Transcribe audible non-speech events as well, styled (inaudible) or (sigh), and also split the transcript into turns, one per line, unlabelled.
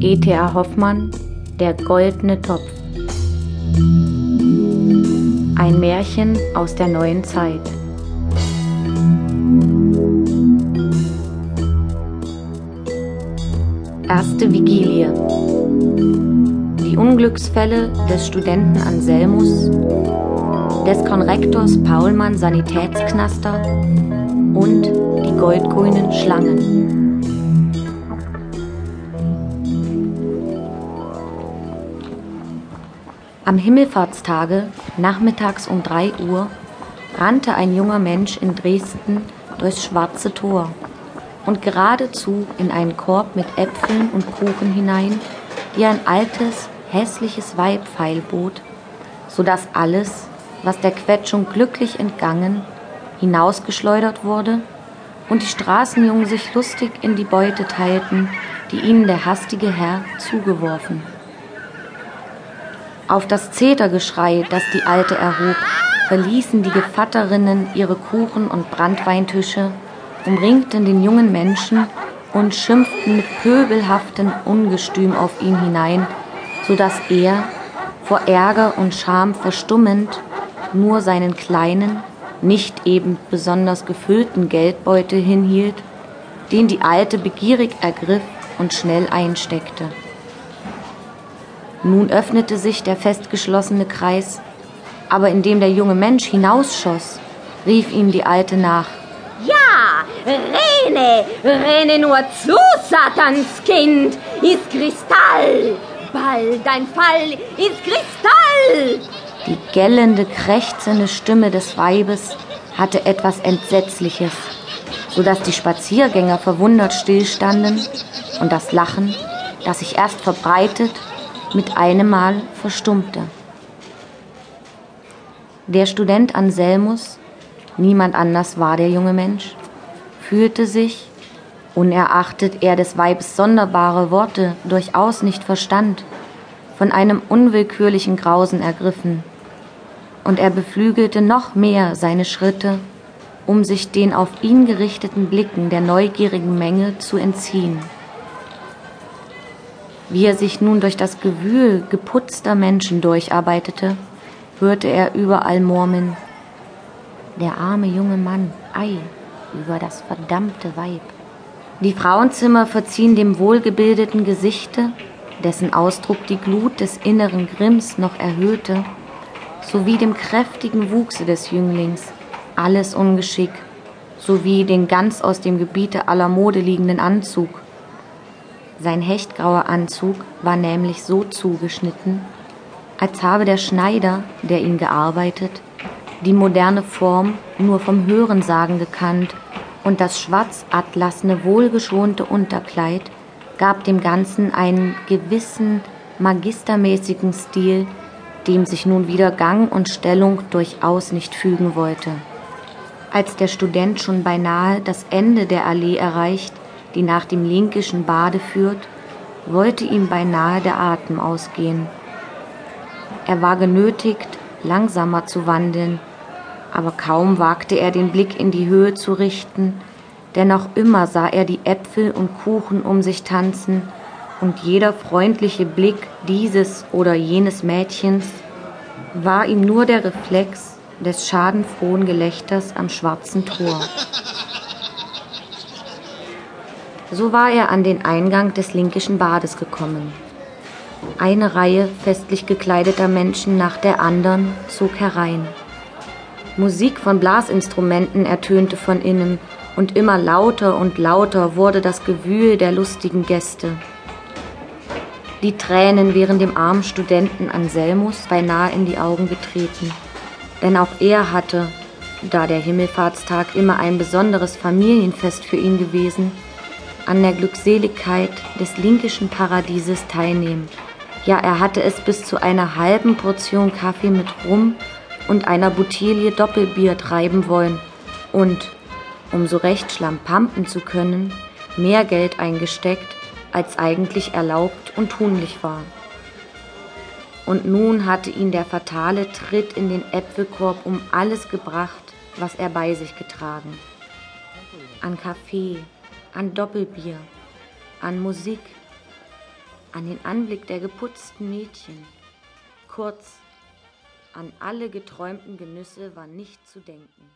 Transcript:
E.T.A. Hoffmann Der goldene Topf Ein Märchen aus der neuen Zeit Erste Vigilie Die Unglücksfälle des Studenten Anselmus, des Konrektors Paulmann Sanitätsknaster und die goldgrünen Schlangen. Am Himmelfahrtstage, nachmittags um 3 Uhr, rannte ein junger Mensch in Dresden durchs Schwarze Tor und geradezu in einen Korb mit Äpfeln und Kuchen hinein, die ein altes, hässliches Weib feilbot, so dass alles, was der Quetschung glücklich entgangen, hinausgeschleudert wurde und die Straßenjungen sich lustig in die Beute teilten, die ihnen der hastige Herr zugeworfen. Auf das Zetergeschrei, das die Alte erhob, verließen die Gevatterinnen ihre Kuchen- und Brandweintische, umringten den jungen Menschen und schimpften mit pöbelhaftem Ungestüm auf ihn hinein, so dass er, vor Ärger und Scham verstummend, nur seinen kleinen, nicht eben besonders gefüllten Geldbeutel hinhielt, den die Alte begierig ergriff und schnell einsteckte. Nun öffnete sich der festgeschlossene Kreis, aber indem der junge Mensch hinausschoss, rief ihm die Alte nach.
Ja, rene, rene nur zu, Satanskind, ist Kristall. Bald dein Fall ist Kristall.
Die gellende, krächzende Stimme des Weibes hatte etwas Entsetzliches, so dass die Spaziergänger verwundert stillstanden und das Lachen, das sich erst verbreitet mit einem Mal verstummte. Der Student Anselmus, niemand anders war der junge Mensch, fühlte sich, unerachtet er des Weibes sonderbare Worte durchaus nicht verstand, von einem unwillkürlichen Grausen ergriffen, und er beflügelte noch mehr seine Schritte, um sich den auf ihn gerichteten Blicken der neugierigen Menge zu entziehen. Wie er sich nun durch das Gewühl geputzter Menschen durcharbeitete, hörte er überall murmeln. Der arme junge Mann, ei, über das verdammte Weib. Die Frauenzimmer verziehen dem wohlgebildeten Gesichte, dessen Ausdruck die Glut des inneren Grimms noch erhöhte, sowie dem kräftigen Wuchse des Jünglings, alles Ungeschick, sowie den ganz aus dem Gebiete aller Mode liegenden Anzug, sein hechtgrauer Anzug war nämlich so zugeschnitten, als habe der Schneider, der ihn gearbeitet, die moderne Form nur vom Hörensagen gekannt und das schwarz-atlasne, wohlgeschonte Unterkleid gab dem Ganzen einen gewissen magistermäßigen Stil, dem sich nun wieder Gang und Stellung durchaus nicht fügen wollte. Als der Student schon beinahe das Ende der Allee erreicht, die nach dem Linkischen Bade führt, wollte ihm beinahe der Atem ausgehen. Er war genötigt, langsamer zu wandeln, aber kaum wagte er den Blick in die Höhe zu richten, denn noch immer sah er die Äpfel und Kuchen um sich tanzen, und jeder freundliche Blick dieses oder jenes Mädchens war ihm nur der Reflex des schadenfrohen Gelächters am schwarzen Tor. (laughs) So war er an den Eingang des Linkischen Bades gekommen. Eine Reihe festlich gekleideter Menschen nach der anderen zog herein. Musik von Blasinstrumenten ertönte von innen, und immer lauter und lauter wurde das Gewühl der lustigen Gäste. Die Tränen wären dem armen Studenten Anselmus beinahe in die Augen getreten, denn auch er hatte, da der Himmelfahrtstag immer ein besonderes Familienfest für ihn gewesen, an der Glückseligkeit des linkischen Paradieses teilnehmen. Ja, er hatte es bis zu einer halben Portion Kaffee mit Rum und einer Bouteille Doppelbier treiben wollen und, um so recht schlampampen zu können, mehr Geld eingesteckt, als eigentlich erlaubt und tunlich war. Und nun hatte ihn der fatale Tritt in den Äpfelkorb um alles gebracht, was er bei sich getragen. An Kaffee, an Doppelbier, an Musik, an den Anblick der geputzten Mädchen. Kurz, an alle geträumten Genüsse war nicht zu denken.